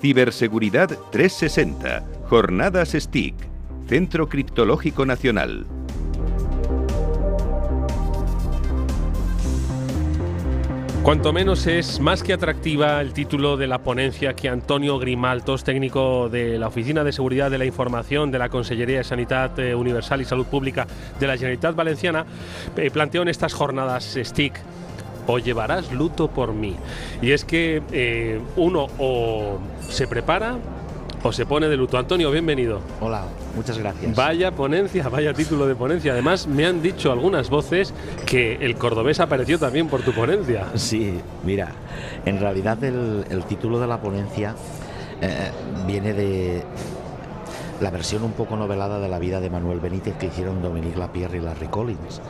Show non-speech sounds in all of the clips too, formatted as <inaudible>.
Ciberseguridad 360. Jornadas STIC. Centro Criptológico Nacional. Cuanto menos es más que atractiva el título de la ponencia que Antonio Grimaltos, técnico de la Oficina de Seguridad de la Información de la Consellería de Sanidad eh, Universal y Salud Pública de la Generalitat Valenciana, eh, planteó en estas jornadas STIC o llevarás luto por mí. Y es que eh, uno o se prepara o se pone de luto. Antonio, bienvenido. Hola, muchas gracias. Vaya ponencia, vaya título de ponencia. Además, me han dicho algunas voces que el cordobés apareció también por tu ponencia. Sí, mira, en realidad el, título de la ponencia eh, viene de la versión un poco novelada de la vida de Manuel Benítez que hicieron Dominique Lapierre y Larry Collins.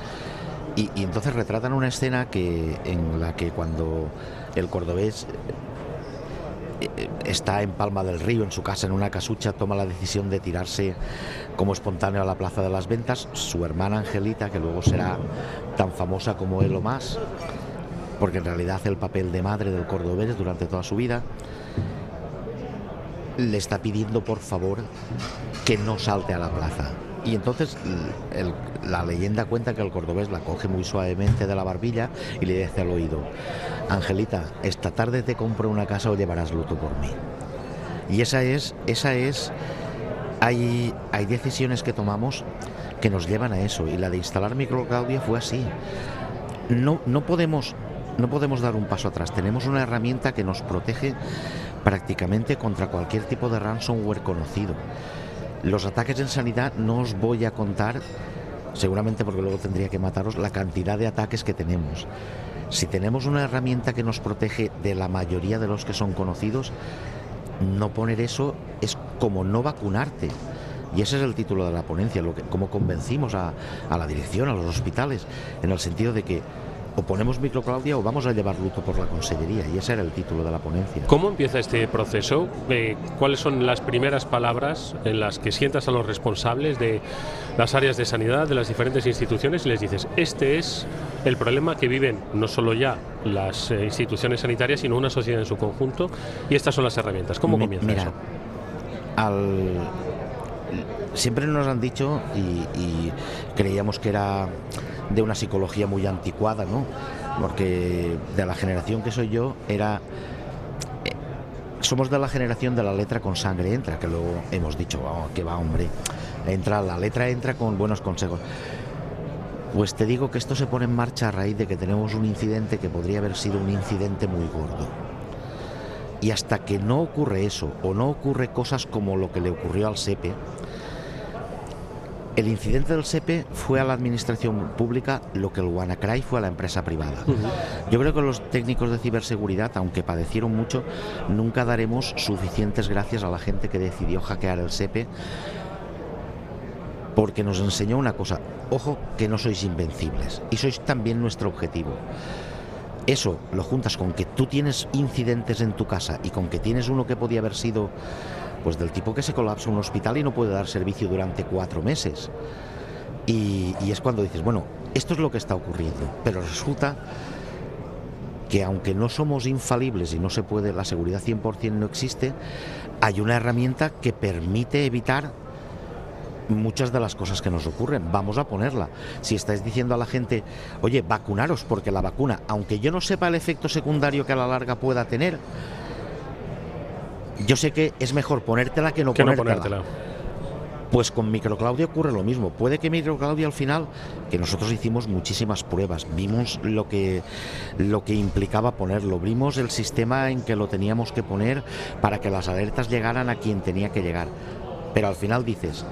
Y, entonces retratan una escena que, en la que cuando el cordobés eh, está en Palma del Río, en su casa, en una casucha, toma la decisión de tirarse como espontáneo a la Plaza de las Ventas. Su hermana Angelita, que luego será tan famosa como él o más, porque en realidad el papel de madre del cordobés durante toda su vida, le está pidiendo por favor que no salte a la plaza. Y entonces la leyenda cuenta que el cordobés la coge muy suavemente de la barbilla y le dice al oído, Angelita, esta tarde te compro una casa o llevarás luto por mí. Y esa es, esa es, hay, hay decisiones que tomamos que nos llevan a eso. Y la de instalar microcaudia fue así. No, no, podemos, no podemos dar un paso atrás. Tenemos una herramienta que nos protege prácticamente contra cualquier tipo de ransomware conocido. Los ataques en sanidad no os voy a contar, seguramente porque luego tendría que mataros, la cantidad de ataques que tenemos. Si tenemos una herramienta que nos protege de la mayoría de los que son conocidos, no poner eso es como no vacunarte. Y ese es el título de la ponencia, lo que, cómo convencimos a, a la dirección, a los hospitales, en el sentido de que o ponemos microclaudia o vamos a llevar luto por la consellería. Y ese era el título de la ponencia. ¿Cómo empieza este proceso? Eh, ¿Cuáles son las primeras palabras en las que sientas a los responsables de las áreas de sanidad, de las diferentes instituciones y les dices, este es el problema que viven no solo ya las eh, instituciones sanitarias, sino una sociedad en su conjunto y estas son las herramientas? ¿Cómo comienza mira, eso? Siempre nos han dicho y creíamos que era de una psicología muy anticuada, ¿no? Porque de la generación que soy yo era eh, somos de la generación de la letra con sangre entra, que luego hemos dicho, oh, que va hombre, entra, la letra entra con buenos consejos. Pues te digo que esto se pone en marcha a raíz de que tenemos un incidente que podría haber sido un incidente muy gordo. Y hasta que no ocurre eso, o no ocurre cosas como lo que le ocurrió al SEPE, el incidente del SEPE fue a la administración pública lo que el WannaCry fue a la empresa privada. Yo creo que los técnicos de ciberseguridad, aunque padecieron mucho, nunca daremos suficientes gracias a la gente que decidió hackear el SEPE porque nos enseñó una cosa, ojo que no sois invencibles y sois también nuestro objetivo. Eso lo juntas con que tú tienes incidentes en tu casa y con que tienes uno que podía haber sido pues del tipo que se colapsa un hospital y no puede dar servicio durante cuatro meses. Y, es cuando dices, bueno, esto es lo que está ocurriendo, pero resulta que aunque no somos infalibles y no se puede, la seguridad 100% no existe, hay una herramienta que permite evitar muchas de las cosas que nos ocurren. Vamos a ponerla. Si estáis diciendo a la gente, oye, vacunaros porque la vacuna, aunque yo no sepa el efecto secundario que a la larga pueda tener, yo sé que es mejor ponértela que no, ponértela. Pues con Microclaudia ocurre lo mismo. Puede que Microclaudia al final, que nosotros hicimos muchísimas pruebas, vimos lo que, lo que implicaba ponerlo, vimos el sistema en que lo teníamos que poner para que las alertas llegaran a quien tenía que llegar. Pero al final dices,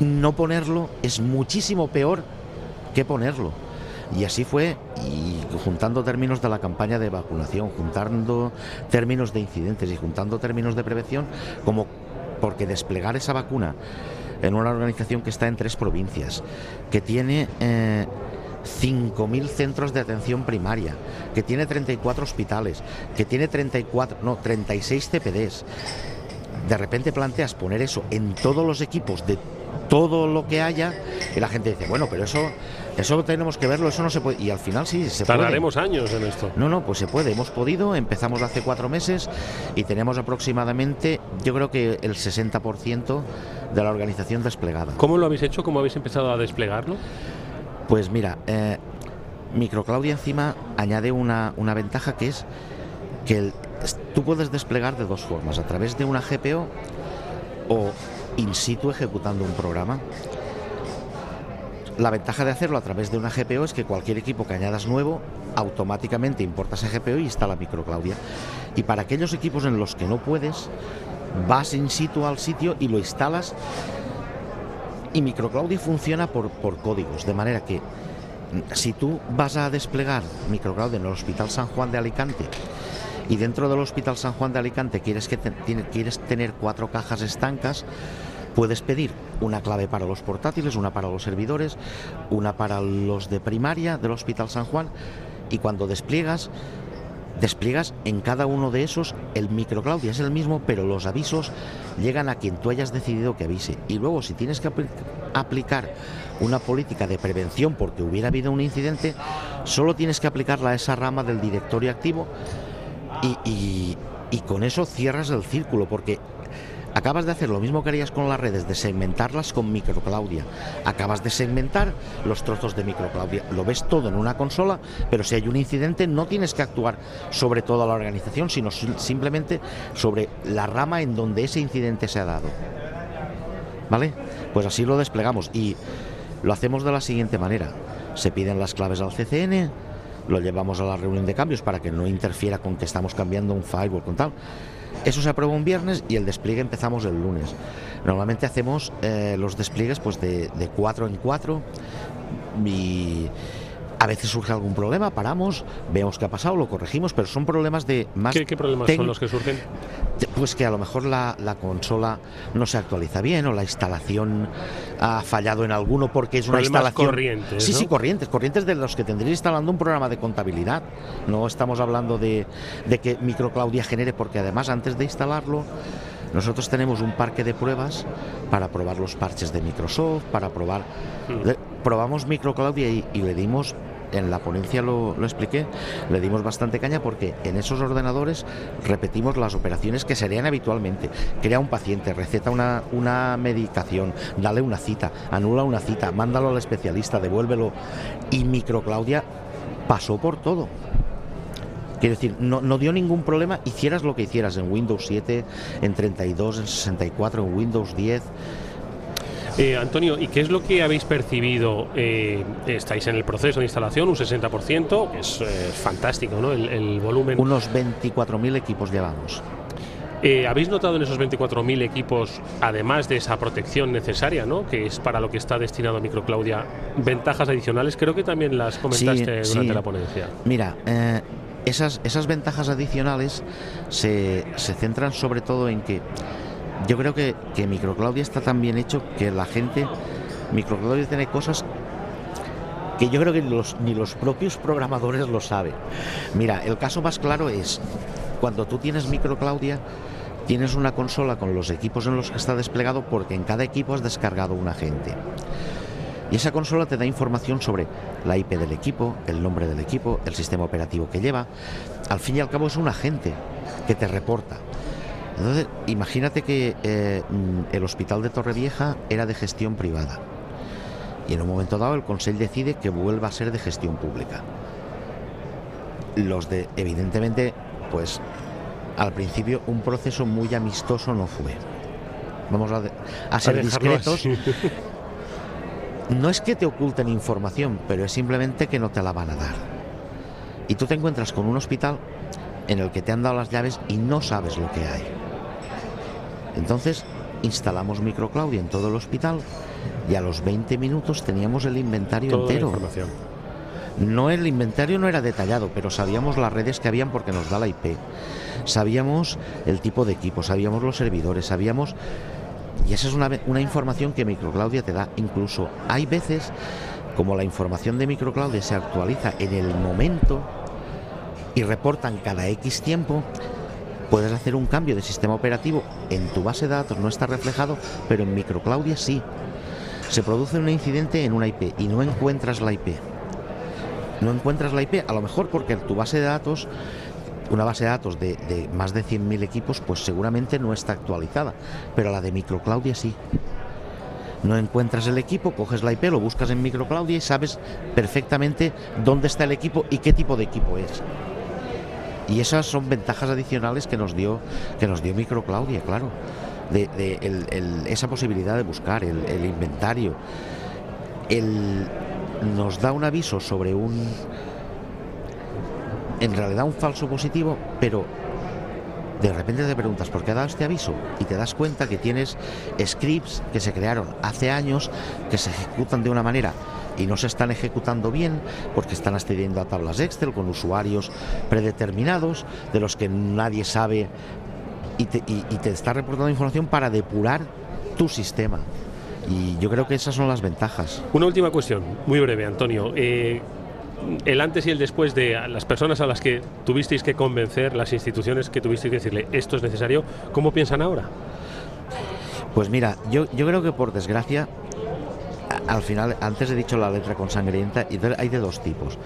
no ponerlo es muchísimo peor que ponerlo. Y así fue, y juntando términos de la campaña de vacunación, juntando términos de incidentes y juntando términos de prevención, como porque desplegar esa vacuna en una organización que está en tres provincias, que tiene eh, 5.000 centros de atención primaria, que tiene 34 hospitales, que tiene 34, no, 36 CPDs. De repente planteas poner eso en todos los equipos de todo lo que haya y la gente dice, bueno, pero eso eso tenemos que verlo, eso no se puede. Y al final sí, se Tardaremos puede. años en esto. No, no, pues se puede. Hemos podido, empezamos hace cuatro meses y tenemos aproximadamente, yo creo que el 60% de la organización desplegada. ¿Cómo lo habéis hecho? ¿Cómo habéis empezado a desplegarlo? Pues mira, eh, Microclaudia encima añade una, una ventaja que es que tú puedes desplegar de dos formas, a través de una GPO o in situ ejecutando un programa. La ventaja de hacerlo a través de una GPO es que cualquier equipo que añadas nuevo automáticamente importa ese GPO y instala microclaudia. Y para aquellos equipos en los que no puedes, vas in situ al sitio y lo instalas. Y microclaudia funciona por, por códigos, de manera que si tú vas a desplegar microclaudia en el Hospital San Juan de Alicante y dentro del Hospital San Juan de Alicante quieres, tener cuatro cajas estancas, Puedes pedir una clave para los portátiles, una para los servidores, una para los de primaria del Hospital San Juan y cuando despliegas, despliegas en cada uno de esos el microcloud es el mismo, pero los avisos llegan a quien tú hayas decidido que avise. Y luego si tienes que aplicar una política de prevención porque hubiera habido un incidente, solo tienes que aplicarla a esa rama del directorio activo y, con eso cierras el círculo porque Acabas de hacer lo mismo que harías con las redes, de segmentarlas con microclaudia. Acabas de segmentar los trozos de microclaudia. Lo ves todo en una consola, pero si hay un incidente no tienes que actuar sobre toda la organización, sino simplemente sobre la rama en donde ese incidente se ha dado. ¿Vale? Pues así lo desplegamos y lo hacemos de la siguiente manera. Se piden las claves al CCN, lo llevamos a la reunión de cambios para que no interfiera con que estamos cambiando un firewall con tal eso se aprueba un viernes y el despliegue empezamos el lunes. Normalmente hacemos eh, los despliegues pues de, de cuatro en cuatro y a veces surge algún problema, paramos, vemos qué ha pasado, lo corregimos, pero son problemas de más. ¿Qué, problemas son los que surgen? Pues que a lo mejor la, consola no se actualiza bien o la instalación ha fallado en alguno porque es una instalación. corrientes. Sí, sí, corrientes, corrientes de los que tendría instalando un programa de contabilidad. No estamos hablando de, de que Microclaudia genere, porque además antes de instalarlo. Nosotros tenemos un parque de pruebas para probar los parches de Microsoft, para probar... Probamos Microclaudia y, y le dimos en la ponencia lo, expliqué, le dimos bastante caña porque en esos ordenadores repetimos las operaciones que serían habitualmente. Crea un paciente, receta una, una medicación, dale una cita, anula una cita, mándalo al especialista, devuélvelo. Y Microclaudia pasó por todo. Quiero decir, no, no, dio ningún problema, hicieras lo que hicieras en Windows 7, en 32, en 64, en Windows 10. Eh, Antonio, ¿y qué es lo que habéis percibido? Eh, estáis en el proceso de instalación, un 60%, que es eh, fantástico, ¿no? El, volumen. Unos 24.000 equipos llevamos. ¿Habéis notado en esos 24.000 equipos, además de esa protección necesaria, ¿no? que es para lo que está destinado Microclaudia, ventajas adicionales? Creo que también las comentaste durante la ponencia. Mira, esas, esas ventajas adicionales se, se centran sobre todo en que yo creo que, que Microclaudia está tan bien hecho que la gente, Microclaudia tiene cosas que yo creo que los, ni los propios programadores lo saben. Mira, el caso más claro es cuando tú tienes Microclaudia, tienes una consola con los equipos en los que está desplegado porque en cada equipo has descargado un agente. Y esa consola te da información sobre la IP del equipo, el nombre del equipo, el sistema operativo que lleva. Al fin y al cabo es un agente que te reporta. Entonces, imagínate que eh, el hospital de Torrevieja era de gestión privada y en un momento dado el Consejo decide que vuelva a ser de gestión pública. Los de, evidentemente, pues al principio un proceso muy amistoso no fue. Vamos a, ser discretos. <laughs> No es que te oculten información, pero es simplemente que no te la van a dar. Y tú te encuentras con un hospital en el que te han dado las llaves y no sabes lo que hay. Entonces instalamos microclaudia en todo el hospital y a los 20 minutos teníamos el inventario entero. No el inventario no era detallado, pero sabíamos las redes que habían porque nos da la IP. Sabíamos el tipo de equipo, sabíamos los servidores, sabíamos y esa es una, una información que Microclaudia te da. Incluso hay veces, como la información de Microclaudia se actualiza en el momento y reportan cada X tiempo, Puedes hacer un cambio de sistema operativo en tu base de datos, no está reflejado, pero en Microclaudia sí. Se produce un incidente en una IP y no encuentras la IP. No encuentras la IP, a lo mejor porque tu base de datos una base de datos de, más de 100.000 equipos, pues seguramente no está actualizada, pero la de Microclaudia sí. No encuentras el equipo, coges la IP, lo buscas en Microclaudia y sabes perfectamente dónde está el equipo y qué tipo de equipo es. Y esas son ventajas adicionales que nos dio, que nos dio Microclaudia, claro. De, esa posibilidad de buscar, el, el inventario. Nos da un aviso sobre un, en realidad un falso positivo, pero de repente te preguntas por qué ha dado este aviso y te das cuenta que tienes scripts que se crearon hace años que se ejecutan de una manera y no se están ejecutando bien porque están accediendo a tablas Excel con usuarios predeterminados de los que nadie sabe y te, y- y te está reportando información para depurar tu sistema. Y yo creo que esas son las ventajas. Una última cuestión, muy breve, Antonio. Eh, el antes y el después de las personas a las que tuvisteis que convencer, las instituciones que tuvisteis que decirle esto es necesario, ¿cómo piensan ahora? Pues mira, yo, yo creo que por desgracia, al final, antes he dicho la letra con sangrienta, y hay de dos tipos.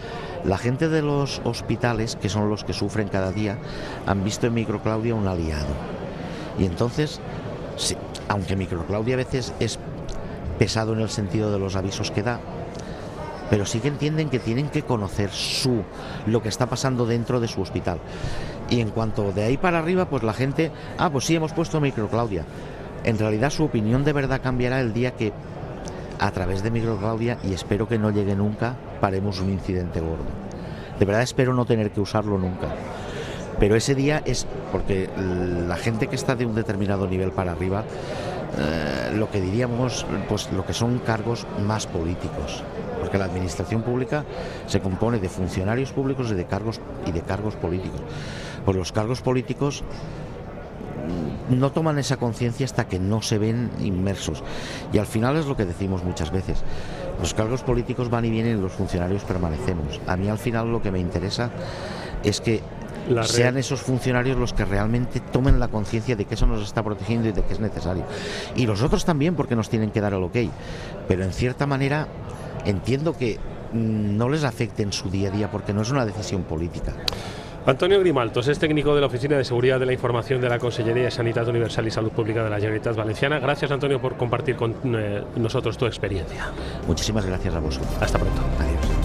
La gente de los hospitales, que son los que sufren cada día, han visto en Microclaudia un aliado. Y entonces, sí, aunque Microclaudia a veces es pesado en el sentido de los avisos que da, pero sí que entienden que tienen que conocer su lo que está pasando dentro de su hospital. Y en cuanto de ahí para arriba, pues la gente, ah, pues sí hemos puesto Microclaudia. En realidad su opinión de verdad cambiará el día que a través de Microclaudia, y espero que no llegue nunca, paremos un incidente gordo. De verdad espero no tener que usarlo nunca. Pero ese día es porque la gente que está de un determinado nivel para arriba, eh, lo que diríamos, pues lo que son cargos más políticos. Porque la administración pública se compone de funcionarios públicos y de cargos y de cargos políticos. Pues los cargos políticos no toman esa conciencia hasta que no se ven inmersos. Y al final es lo que decimos muchas veces. Los cargos políticos van y vienen y los funcionarios permanecemos. A mí al final lo que me interesa es que La sean esos funcionarios los que realmente tomen la conciencia de que eso nos está protegiendo y de que es necesario. Y los otros también porque nos tienen que dar el ok. Pero en cierta manera entiendo que mm, no les afecte en su día a día porque no es una decisión política. Antonio Grimaltos es técnico de la Oficina de Seguridad de la Información de la Consellería de Sanidad Universal y Salud Pública de la Generalitat Valenciana. Gracias, Antonio, por compartir con eh, nosotros tu experiencia. Muchísimas gracias a vosotros. Hasta pronto. Adiós.